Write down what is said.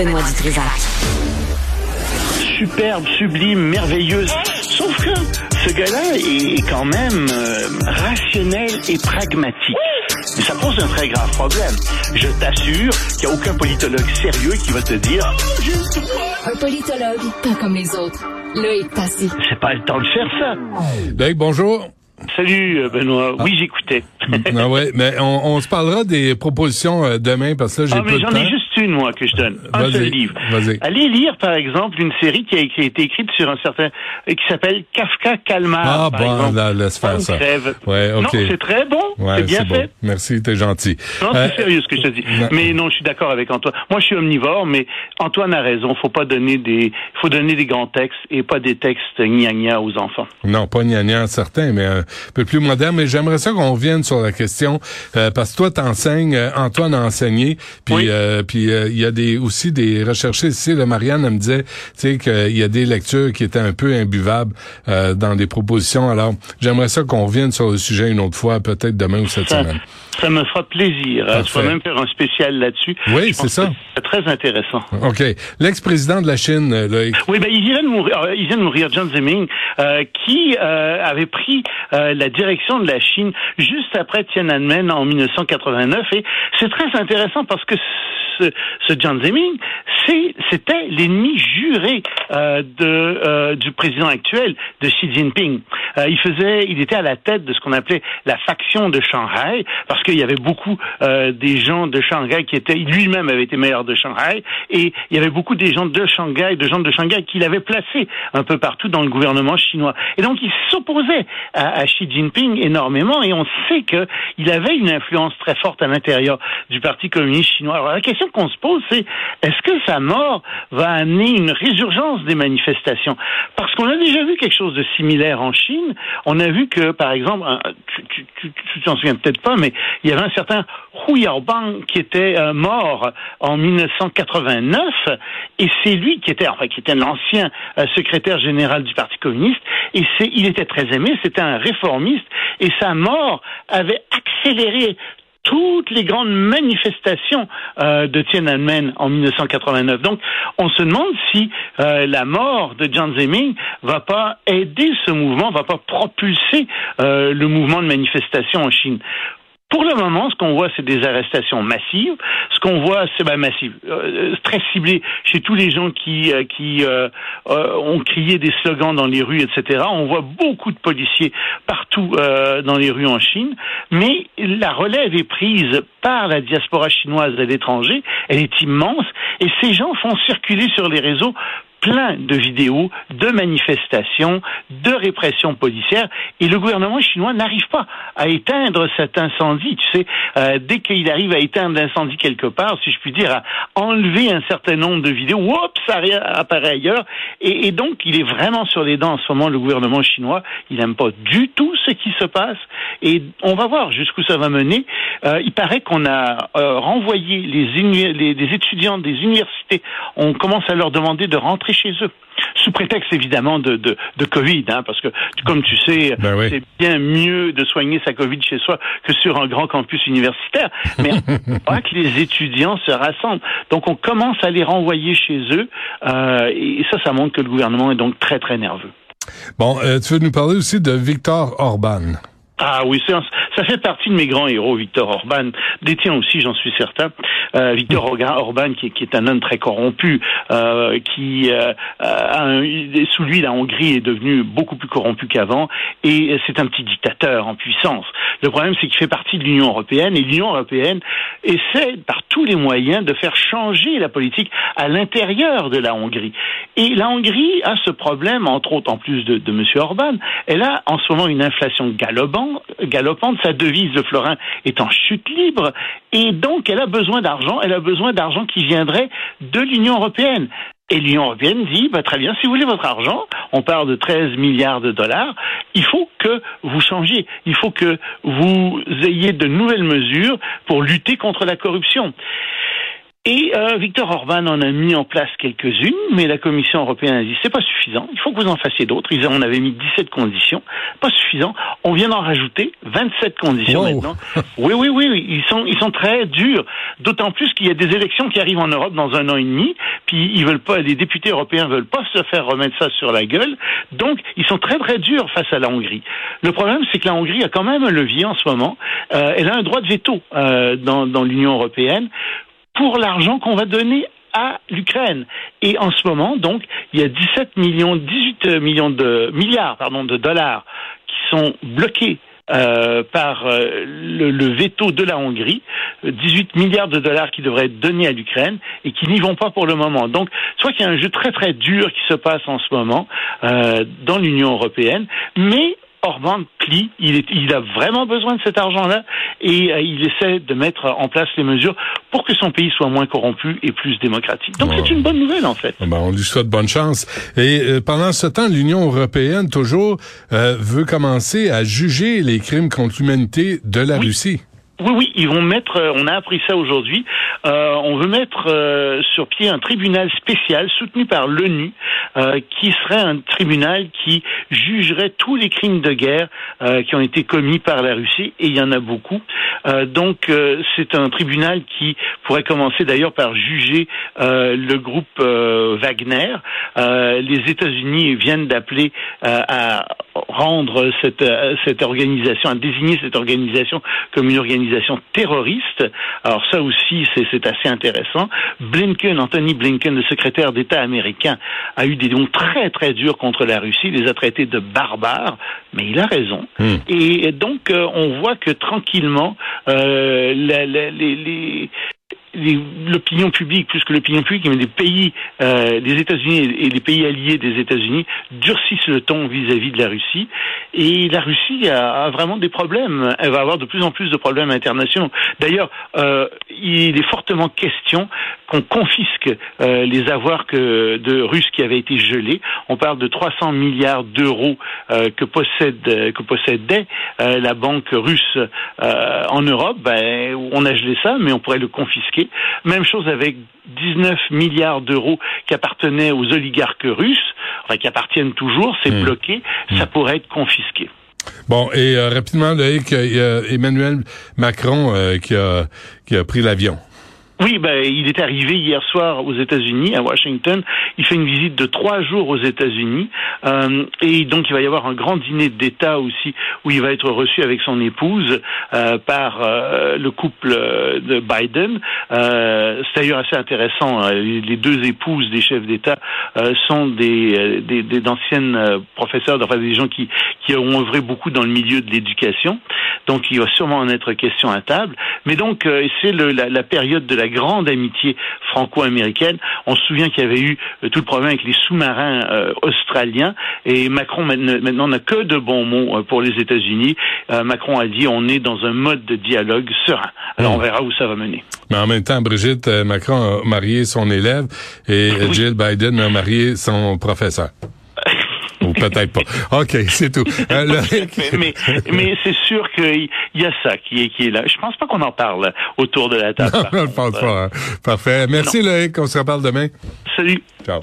Benoît Dutrisac. Superbe, sublime, merveilleuse. Sauf que ce gars-là est quand même euh, rationnel et pragmatique. Mais ça pose un très grave problème. Je t'assure qu'il n'y a aucun politologue sérieux qui va te dire oh. Un politologue, pas comme les autres. Loïc Passy. C'est pas le temps de faire ça. Loïc, bonjour. Salut euh, Benoît. Oui, j'écoutais. ah ouais, mais on, on, se parlera des propositions euh, demain parce que là j'ai ah, peu de j'en temps. ai juste une moi que je donne, un seul livre. Vas-y. Allez lire par exemple une série qui a, été écrite sur un certain euh, qui s'appelle Kafka Kalmar. Ah par bon, exemple. là, laisse faire ça. Ouais, ok. Non, c'est très bon, Ouais, c'est bien bon. fait. Merci, t'es gentil. Non, Euh, c'est sérieux ce que je te dis. non. Mais non, je suis d'accord avec Antoine. Moi, je suis omnivore, mais Antoine a raison. Faut pas donner des, faut donner des grands textes et pas des textes gna gna aux enfants. Non, pas gnangnan certain, mais un peu plus moderne. Mais j'aimerais ça qu'on revienne sur la question euh, parce que toi t'enseignes, euh, Antoine a enseigné, puis Oui. euh, puis euh, il y a des aussi des recherchistes ici. Là, Marianne elle me disait, tu sais qu'il y a des lectures qui étaient un peu imbuvables euh, dans des propositions. Alors j'aimerais ça qu'on revienne sur le sujet une autre fois, peut-être demain ou cette Ça, semaine. ça me fera plaisir. hein. Tu Parfait. vas même faire un spécial là-dessus. Oui, c'est ça. C'est très intéressant. Ok, l'ex-président de la Chine, euh, Loïc. Oui, ben il vient de mourir. Il vient de mourir, John Zeming, euh, qui euh, avait pris euh, la direction de la Chine juste après Tiananmen en 1989. Et c'est très intéressant parce que ce, ce Zeming, c'est- c'était l'ennemi juré euh, de, euh, du président actuel, de Xi Jinping. Euh, il faisait, il était à la tête de ce qu'on appelait la faction de Shanghai, parce qu'il y avait beaucoup euh, des gens de Shanghai qui étaient, lui-même avait été maire de Shanghai, et il y avait beaucoup des gens de Shanghai, de gens de Shanghai qu'il avait placés un peu partout dans le gouvernement chinois. Et donc il s'opposait à, à Xi Jinping énormément, et on sait que il avait une influence très forte à l'intérieur du Parti communiste chinois. Alors la question qu'on se pose, c'est est-ce que sa mort va amener une résurgence des manifestations? Parce qu'on a déjà vu quelque chose de similaire en Chine. On a vu que, par exemple, tu t'en souviens peut-être pas, mais il y avait un certain Hu Yaobang qui était euh, mort en 1989, et c'est lui qui était, enfin, qui était l'ancien euh, secrétaire général du Parti communiste, et c'est, il était très aimé, c'était un réformiste, et sa mort avait accéléré toutes les grandes manifestations euh, de Tiananmen en 1989. Donc, on se demande si euh, la mort de Jiang Zemin va pas aider ce mouvement, va pas propulser euh, le mouvement de manifestation en Chine. Pour le moment, ce qu'on voit, c'est des arrestations massives. Ce qu'on voit, c'est ben, massive, euh, très ciblé chez tous les gens qui euh, qui euh, euh, ont crié des slogans dans les rues, etc. On voit beaucoup de policiers partout euh, dans les rues en Chine, mais la relève est prise par la diaspora chinoise à l'étranger. Elle est immense, et ces gens font circuler sur les réseaux plein de vidéos de manifestations, de répression policière, et le gouvernement chinois n'arrive pas à éteindre cet incendie. Tu sais, euh, dès qu'il arrive à éteindre l'incendie quelque part, si je puis dire, à enlever un certain nombre de vidéos, oups, ça apparaît ailleurs, et, donc il est vraiment sur les dents en ce moment, le gouvernement chinois. Il n'aime pas du tout ce qui se passe, et on va voir jusqu'où ça va mener. Euh, il paraît qu'on a euh, renvoyé les, les, les étudiants des universités, on commence à leur demander de rentrer chez eux. Sous prétexte évidemment de, de, de Covid, hein, parce que comme tu sais, Ben oui. c'est bien mieux de soigner sa Covid chez soi que sur un grand campus universitaire. Mais on voit que les étudiants se rassemblent. Donc on commence à les renvoyer chez eux, euh, et ça, ça montre que le gouvernement est donc très très nerveux. Bon, euh, tu veux nous parler aussi de Victor Orban? Ah oui, un- ça fait partie de mes grands héros, Victor Orban. Des tiens aussi, j'en suis certain. Euh, Victor Orban, qui, est- qui est un homme très corrompu, euh, qui euh, a un- sous lui, la Hongrie est devenue beaucoup plus corrompue qu'avant, et c'est un petit dictateur en puissance. Le problème, c'est qu'il fait partie de l'Union européenne, et l'Union européenne essaie par tous les moyens de faire changer la politique à l'intérieur de la Hongrie. Et la Hongrie a ce problème, entre autres, en plus de, de M. Orban, elle a en ce moment une inflation galopante, galopante, sa devise, le florin, est en chute libre, et donc elle a besoin d'argent, elle a besoin d'argent qui viendrait de l'Union européenne. Et l'Union européenne dit, bah, très bien, si vous voulez votre argent, on parle de 13 milliards de dollars, il faut que vous changiez, il faut que vous ayez de nouvelles mesures pour lutter contre la corruption. Et euh, Victor Orban en a mis en place quelques-unes, mais la Commission européenne a dit c'est pas suffisant, il faut que vous en fassiez d'autres. Ils en avaient mis 17 conditions, pas suffisant. On vient d'en rajouter 27 conditions Wow. maintenant. Oui, oui, oui, oui, ils sont ils sont très durs. D'autant plus qu'il y a des élections qui arrivent en Europe dans un an et demi, puis ils veulent pas, les députés européens veulent pas se faire remettre ça sur la gueule, donc ils sont très très durs face à la Hongrie. Le problème, c'est que la Hongrie a quand même un levier en ce moment. Euh, elle a un droit de veto euh, dans, dans l'Union européenne pour l'argent qu'on va donner à l'Ukraine. Et en ce moment, donc, il y a 17 millions, 18 millions de milliards, pardon, de dollars qui sont bloqués euh, par euh, le, veto de la Hongrie, 18 milliards de dollars qui devraient être donnés à l'Ukraine et qui n'y vont pas pour le moment. Donc, soit qu'il y a un jeu très très dur qui se passe en ce moment euh, dans l'Union européenne, mais Orban plie, il, est, il, a vraiment besoin de cet argent-là et euh, il essaie de mettre en place les mesures pour que son pays soit moins corrompu et plus démocratique. Donc c'est une bonne nouvelle en fait. Ben, on lui souhaite bonne chance. Et euh, pendant ce temps, l'Union européenne toujours euh, veut commencer à juger les crimes contre l'humanité de la oui. Russie. Oui, oui, ils vont mettre, euh, on a appris ça aujourd'hui, euh, on veut mettre euh, sur pied un tribunal spécial soutenu par l'ONU, euh, qui serait un tribunal qui jugerait tous les crimes de guerre qui ont été commis par la Russie, et il y en a beaucoup. donc c'est un tribunal qui pourrait commencer d'ailleurs par juger le groupe Wagner. les États-Unis viennent d'appeler à rendre cette, cette organisation, à désigner cette organisation comme une organisation terroriste. Alors ça aussi, c'est assez intéressant. Blinken, Anthony Blinken, le secrétaire d'État américain, a eu des noms très très durs contre la Russie, il les a traités de barbares, mais il a raison. Hmm. Et donc euh, on voit que tranquillement, euh, la, la, les, les l'opinion publique, plus que l'opinion publique, mais les pays, euh, les États-Unis et les pays alliés des États-Unis durcissent le ton vis-à-vis -vis de la Russie. Et la Russie a, a, vraiment des problèmes. Elle va avoir de plus en plus de problèmes internationaux. D'ailleurs, euh, il est fortement question qu'on confisque euh, les avoirs que, de Russes qui avaient été gelés. On parle de 300 milliards d'euros euh, que possède que possédait euh, la banque russe euh, en Europe. Ben, on a gelé ça, mais on pourrait le confisquer. Même chose avec 19 milliards d'euros qui appartenaient aux oligarques russes, enfin qui appartiennent toujours, c'est mmh. bloqué, ça pourrait être confisqué. Bon, et euh, rapidement, Loïc, y a Emmanuel Macron euh, qui, a, qui a pris l'avion. Oui, ben, il est arrivé hier soir aux États-Unis, à Washington. Il fait une visite de trois jours aux États-Unis. Euh, et donc, il va y avoir un grand dîner d'État aussi, où il va être reçu avec son épouse euh, par euh, le couple de Biden. C'est d'ailleurs assez intéressant. Hein. Les deux épouses des chefs d'État sont des, des, des d'anciennes professeurs, enfin des gens qui, qui ont œuvré beaucoup dans le milieu de l'éducation. Donc, il va sûrement en être question à table. Mais donc, c'est la, la période de la grande amitié franco-américaine. On se souvient qu'il y avait eu tout le problème avec les sous-marins euh, australiens et Macron maintenant n'a que de bons mots euh, pour les États-Unis. Euh, Macron a dit on est dans un mode de dialogue serein. Alors mmh. on verra où ça va mener. Mais en même temps, Brigitte Macron a marié son élève et oui. Jill Biden a marié son professeur. Ou peut-être pas. OK, c'est tout. Euh, mais mais c'est sûr qu'il y a ça qui est, qui est là. Je pense pas qu'on en parle autour de la table. Non, je pense pas. Hein. Parfait. Merci, non. Loïc. On se reparle demain. Salut. Ciao.